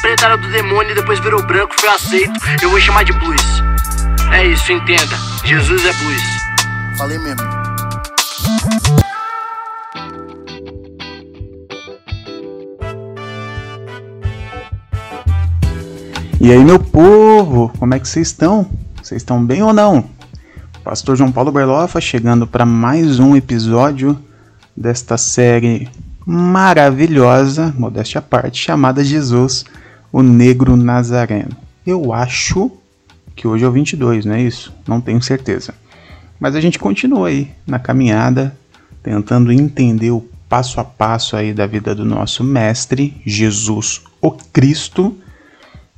preta era do demônio e depois virou branco, foi aceito. Eu vou chamar de blues. É isso, entenda. Jesus é blues. Falei mesmo. E aí, meu povo, como é que vocês estão? Vocês estão bem ou não? Pastor João Paulo Berlofa chegando para mais um episódio desta série maravilhosa, modéstia à parte, chamada Jesus, o Negro Nazareno. Eu acho que hoje é o 22, não é isso? Não tenho certeza. Mas a gente continua aí na caminhada, tentando entender o passo a passo aí da vida do nosso mestre, Jesus, o Cristo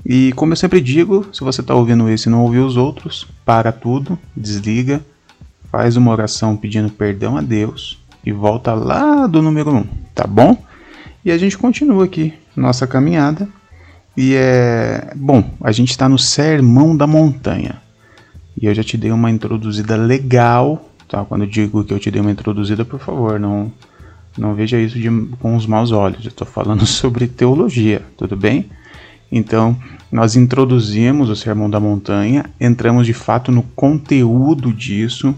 e como eu sempre digo, se você está ouvindo esse e não ouviu os outros, para tudo, desliga, faz uma oração pedindo perdão a Deus e volta lá do número 1, um, tá bom? E a gente continua aqui nossa caminhada. E é. Bom, a gente está no Sermão da Montanha. E eu já te dei uma introduzida legal, tá? Quando eu digo que eu te dei uma introduzida, por favor, não, não veja isso de, com os maus olhos. Eu estou falando sobre teologia, tudo bem? Então, nós introduzimos o Sermão da Montanha, entramos de fato no conteúdo disso,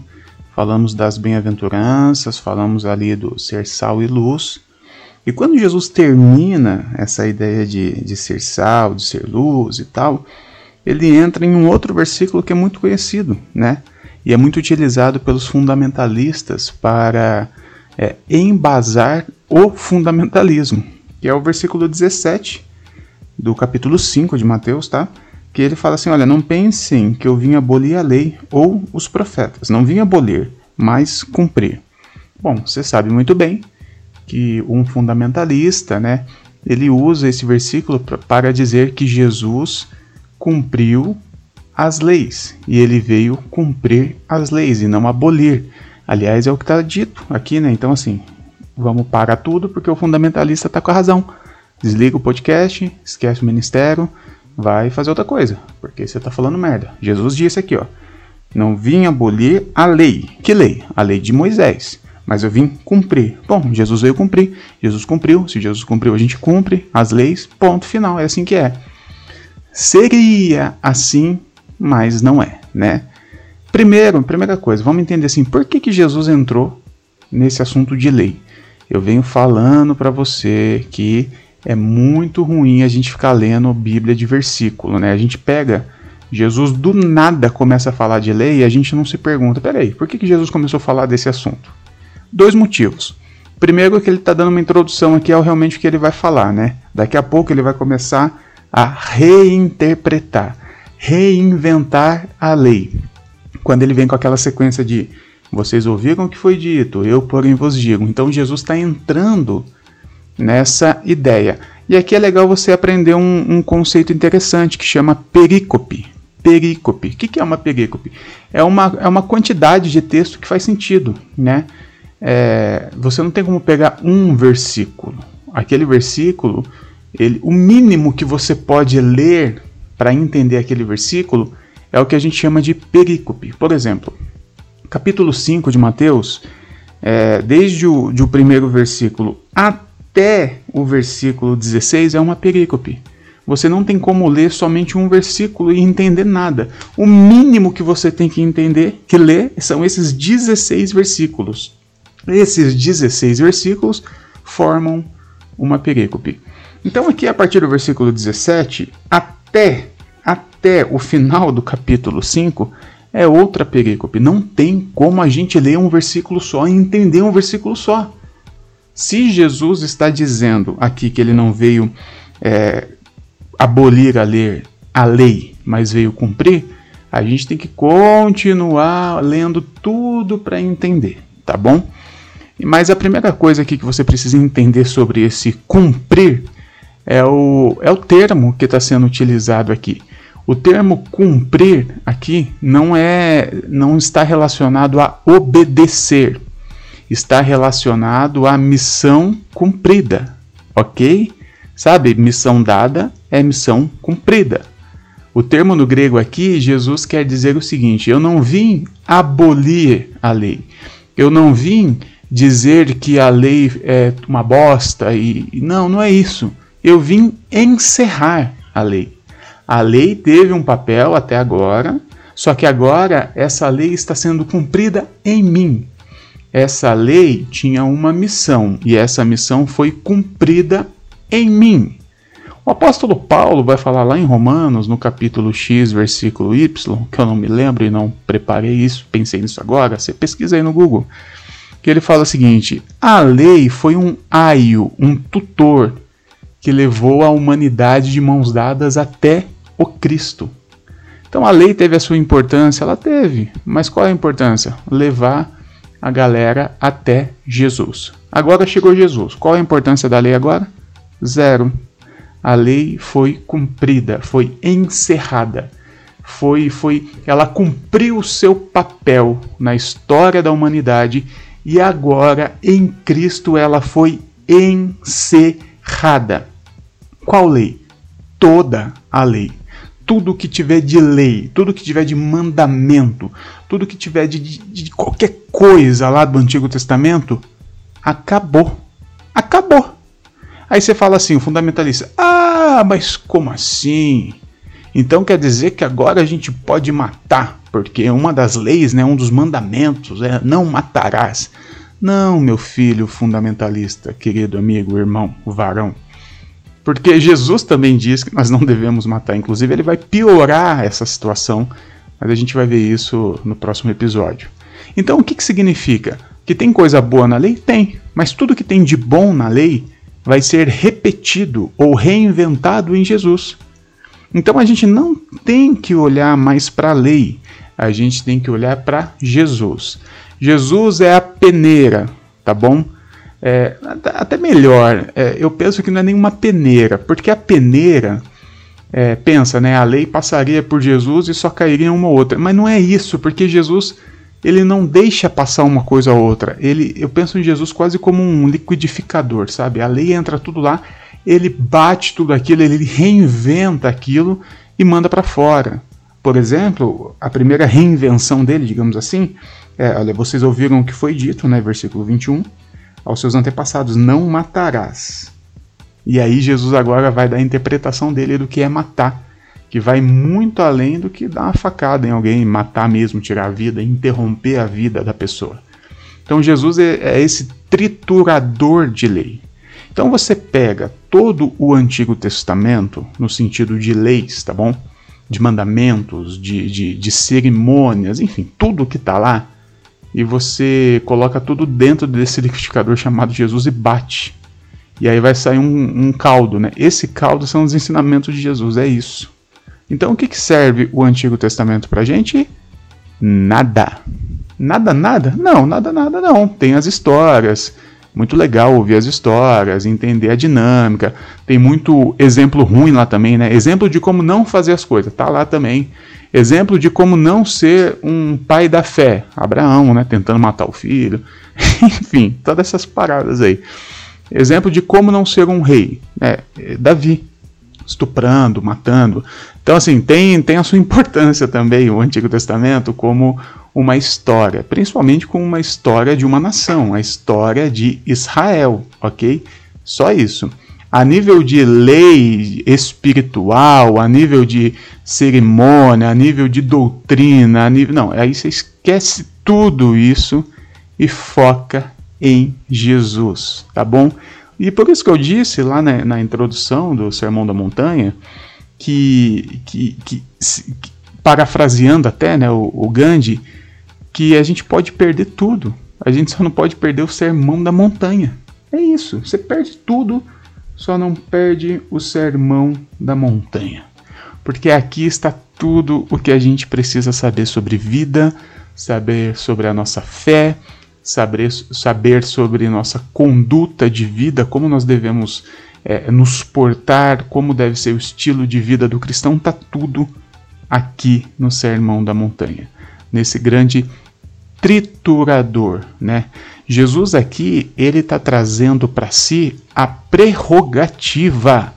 falamos das bem-aventuranças, falamos ali do ser sal e luz. E quando Jesus termina essa ideia de, de ser sal, de ser luz e tal, ele entra em um outro versículo que é muito conhecido, né? E é muito utilizado pelos fundamentalistas para é, embasar o fundamentalismo, que é o versículo 17, do capítulo 5 de Mateus, tá? Que ele fala assim: Olha, não pensem que eu vim abolir a lei ou os profetas. Não vim abolir, mas cumprir. Bom, você sabe muito bem que um fundamentalista, né? Ele usa esse versículo para dizer que Jesus cumpriu as leis e ele veio cumprir as leis e não abolir. Aliás, é o que está dito aqui, né? Então, assim, vamos parar tudo porque o fundamentalista está com a razão desliga o podcast, esquece o ministério, vai fazer outra coisa, porque você está falando merda. Jesus disse aqui, ó, não vim abolir a lei. Que lei? A lei de Moisés. Mas eu vim cumprir. Bom, Jesus veio cumprir. Jesus cumpriu. Se Jesus cumpriu, a gente cumpre as leis. Ponto final. É assim que é. Seria assim, mas não é, né? Primeiro, primeira coisa, vamos entender assim, por que, que Jesus entrou nesse assunto de lei? Eu venho falando para você que é muito ruim a gente ficar lendo Bíblia de versículo, né? A gente pega Jesus do nada começa a falar de lei e a gente não se pergunta, peraí, por que, que Jesus começou a falar desse assunto? Dois motivos. Primeiro é que ele está dando uma introdução aqui ao realmente o que ele vai falar, né? Daqui a pouco ele vai começar a reinterpretar, reinventar a lei. Quando ele vem com aquela sequência de vocês ouviram o que foi dito, eu porém vos digo. Então Jesus está entrando nessa ideia. E aqui é legal você aprender um, um conceito interessante que chama perícope. Perícope. O que, que é uma perícope? É uma, é uma quantidade de texto que faz sentido, né? É, você não tem como pegar um versículo. Aquele versículo, ele, o mínimo que você pode ler para entender aquele versículo é o que a gente chama de perícope. Por exemplo, capítulo 5 de Mateus, é, desde o, de o primeiro versículo até o versículo 16 é uma perícope. Você não tem como ler somente um versículo e entender nada. O mínimo que você tem que entender, que ler, são esses 16 versículos. Esses 16 versículos formam uma perícope. Então aqui a partir do versículo 17 até até o final do capítulo 5 é outra perícope. Não tem como a gente ler um versículo só e entender um versículo só. Se Jesus está dizendo aqui que ele não veio é, abolir a a lei, mas veio cumprir, a gente tem que continuar lendo tudo para entender, tá bom? Mas a primeira coisa aqui que você precisa entender sobre esse cumprir é o, é o termo que está sendo utilizado aqui. O termo cumprir aqui não é não está relacionado a obedecer, está relacionado à missão cumprida, ok? Sabe, missão dada é missão cumprida. O termo no grego aqui, Jesus quer dizer o seguinte: eu não vim abolir a lei, eu não vim dizer que a lei é uma bosta e não, não é isso. eu vim encerrar a lei. A lei teve um papel até agora, só que agora essa lei está sendo cumprida em mim. Essa lei tinha uma missão e essa missão foi cumprida em mim. O apóstolo Paulo vai falar lá em Romanos, no capítulo X, versículo Y, que eu não me lembro e não preparei isso, pensei nisso agora, você pesquisa aí no Google, que ele fala o seguinte: a lei foi um aio, um tutor, que levou a humanidade de mãos dadas até o Cristo. Então a lei teve a sua importância, ela teve, mas qual é a importância? Levar a galera até Jesus. Agora chegou Jesus. Qual é a importância da lei agora? Zero. A lei foi cumprida, foi encerrada. Foi, foi, ela cumpriu o seu papel na história da humanidade e agora em Cristo ela foi encerrada. Qual lei? Toda a lei tudo que tiver de lei, tudo que tiver de mandamento, tudo que tiver de, de, de, qualquer coisa lá do Antigo Testamento, acabou. Acabou. Aí você fala assim, o fundamentalista, ah, mas como assim? Então quer dizer que agora a gente pode matar, porque uma das leis, né, um dos mandamentos é não matarás. Não, meu filho fundamentalista, querido amigo, irmão, varão. Porque Jesus também diz que nós não devemos matar. Inclusive, ele vai piorar essa situação, mas a gente vai ver isso no próximo episódio. Então, o que, que significa? Que tem coisa boa na lei? Tem. Mas tudo que tem de bom na lei vai ser repetido ou reinventado em Jesus. Então a gente não tem que olhar mais para a lei, a gente tem que olhar para Jesus. Jesus é a peneira, tá bom? É, até melhor, é, eu penso que não é nenhuma peneira, porque a peneira, é, pensa, né, a lei passaria por Jesus e só cairia uma ou outra, mas não é isso, porque Jesus ele não deixa passar uma coisa ou outra. Ele, eu penso em Jesus quase como um liquidificador, sabe? A lei entra tudo lá, ele bate tudo aquilo, ele reinventa aquilo e manda para fora. Por exemplo, a primeira reinvenção dele, digamos assim, é, olha, vocês ouviram o que foi dito, né, versículo 21, aos seus antepassados: Não matarás. E aí Jesus agora vai dar a interpretação dele do que é matar, que vai muito além do que dar uma facada em alguém, matar mesmo, tirar a vida, interromper a vida da pessoa. Então Jesus é, é esse triturador de lei. Então você pega todo o Antigo Testamento, no sentido de leis, tá bom? De mandamentos, de, de, de cerimônias, enfim, tudo que está lá, e você coloca tudo dentro desse liquidificador chamado Jesus e bate. E aí vai sair um, um caldo, né? Esse caldo são os ensinamentos de Jesus, é isso. Então o que, que serve o Antigo Testamento pra gente? Nada. Nada, nada? Não, nada, nada não. Tem as histórias. Muito legal ouvir as histórias, entender a dinâmica. Tem muito exemplo ruim lá também, né? Exemplo de como não fazer as coisas, tá lá também. Exemplo de como não ser um pai da fé, Abraão, né, tentando matar o filho, enfim, todas essas paradas aí. Exemplo de como não ser um rei, né, Davi, estuprando, matando. Então, assim, tem, tem a sua importância também o Antigo Testamento como uma história, principalmente como uma história de uma nação, a história de Israel, ok? Só isso a nível de lei espiritual, a nível de cerimônia, a nível de doutrina, a nível. Não, aí você esquece tudo isso e foca em Jesus, tá bom? E por isso que eu disse lá na, na introdução do Sermão da Montanha que, que, que, que parafraseando até né, o, o Gandhi, que a gente pode perder tudo, a gente só não pode perder o Sermão da Montanha. É isso, você perde tudo só não perde o sermão da montanha. Porque aqui está tudo o que a gente precisa saber sobre vida, saber sobre a nossa fé, saber, saber sobre nossa conduta de vida, como nós devemos é, nos portar, como deve ser o estilo de vida do cristão, está tudo aqui no Sermão da Montanha, nesse grande triturador, né? Jesus aqui, ele está trazendo para si a prerrogativa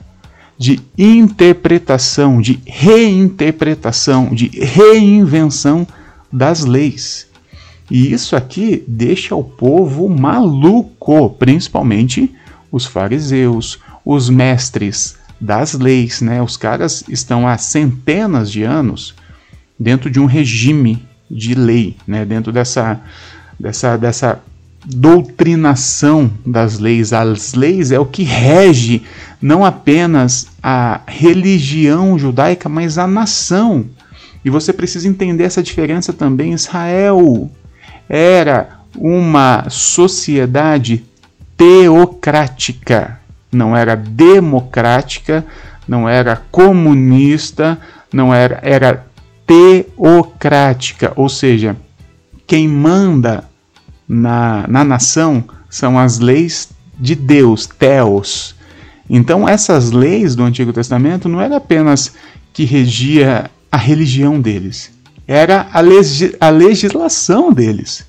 de interpretação, de reinterpretação, de reinvenção das leis. E isso aqui deixa o povo maluco, principalmente os fariseus, os mestres das leis, né? Os caras estão há centenas de anos dentro de um regime de lei, né? Dentro dessa dessa dessa doutrinação das leis. As leis é o que rege não apenas a religião judaica, mas a nação. E você precisa entender essa diferença também. Israel era uma sociedade teocrática, não era democrática, não era comunista, não era era teocrática, ou seja, quem manda na, na nação são as leis de Deus, Theos. Então, essas leis do Antigo Testamento não era apenas que regia a religião deles, era a, legi a legislação deles.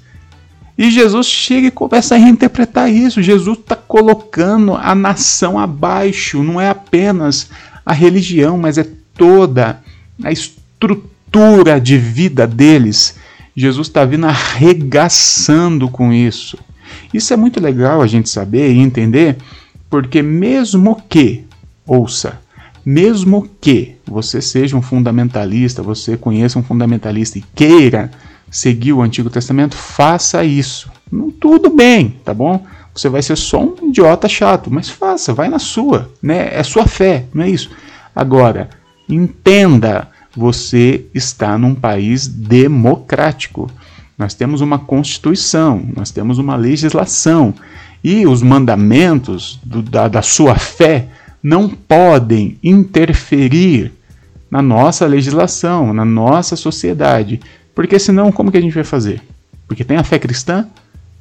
E Jesus chega e começa a reinterpretar isso. Jesus está colocando a nação abaixo, não é apenas a religião, mas é toda a estrutura de vida deles Jesus está vindo arregaçando com isso. Isso é muito legal a gente saber e entender, porque mesmo que, ouça, mesmo que você seja um fundamentalista, você conheça um fundamentalista e queira seguir o Antigo Testamento, faça isso. Tudo bem, tá bom? Você vai ser só um idiota chato, mas faça, vai na sua, né? É sua fé, não é isso? Agora, entenda você está num país democrático. Nós temos uma constituição, nós temos uma legislação e os mandamentos do, da, da sua fé não podem interferir na nossa legislação, na nossa sociedade, porque senão como que a gente vai fazer? Porque tem a fé cristã,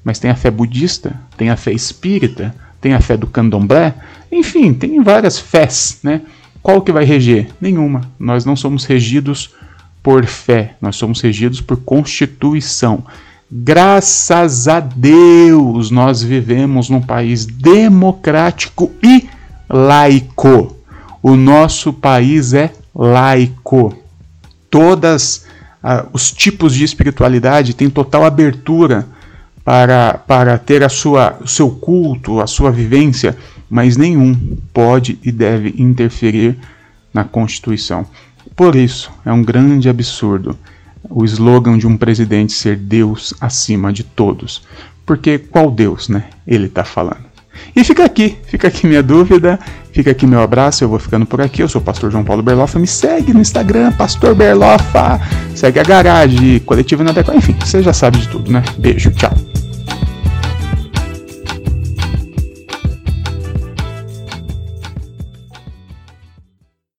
mas tem a fé budista, tem a fé espírita, tem a fé do candomblé, enfim, tem várias fés, né? Qual que vai reger? Nenhuma. Nós não somos regidos por fé, nós somos regidos por constituição. Graças a Deus, nós vivemos num país democrático e laico. O nosso país é laico. Todos ah, os tipos de espiritualidade têm total abertura para, para ter a sua, o seu culto, a sua vivência mas nenhum pode e deve interferir na Constituição. Por isso, é um grande absurdo o slogan de um presidente ser Deus acima de todos. Porque qual Deus, né? Ele está falando. E fica aqui, fica aqui minha dúvida, fica aqui meu abraço, eu vou ficando por aqui, eu sou o pastor João Paulo Berlofa, me segue no Instagram, Pastor Berlofa, segue a garagem, coletivo na enfim, você já sabe de tudo, né? Beijo, tchau.